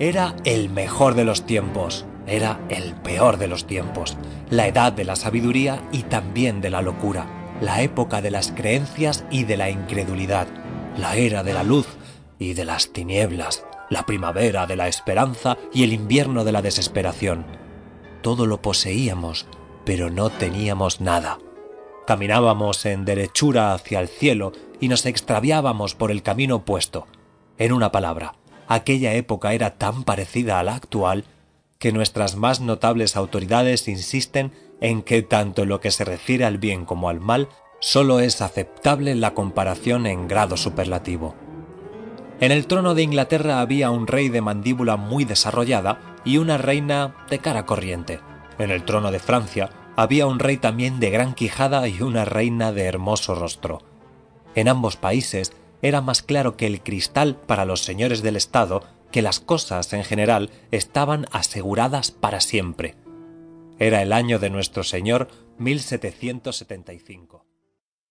Era el mejor de los tiempos, era el peor de los tiempos, la edad de la sabiduría y también de la locura, la época de las creencias y de la incredulidad, la era de la luz y de las tinieblas, la primavera de la esperanza y el invierno de la desesperación. Todo lo poseíamos, pero no teníamos nada. Caminábamos en derechura hacia el cielo y nos extraviábamos por el camino opuesto. En una palabra, aquella época era tan parecida a la actual que nuestras más notables autoridades insisten en que tanto en lo que se refiere al bien como al mal, sólo es aceptable la comparación en grado superlativo. En el trono de Inglaterra había un rey de mandíbula muy desarrollada y una reina de cara corriente. En el trono de Francia había un rey también de gran quijada y una reina de hermoso rostro. En ambos países era más claro que el cristal para los señores del Estado que las cosas en general estaban aseguradas para siempre. Era el año de nuestro Señor 1775.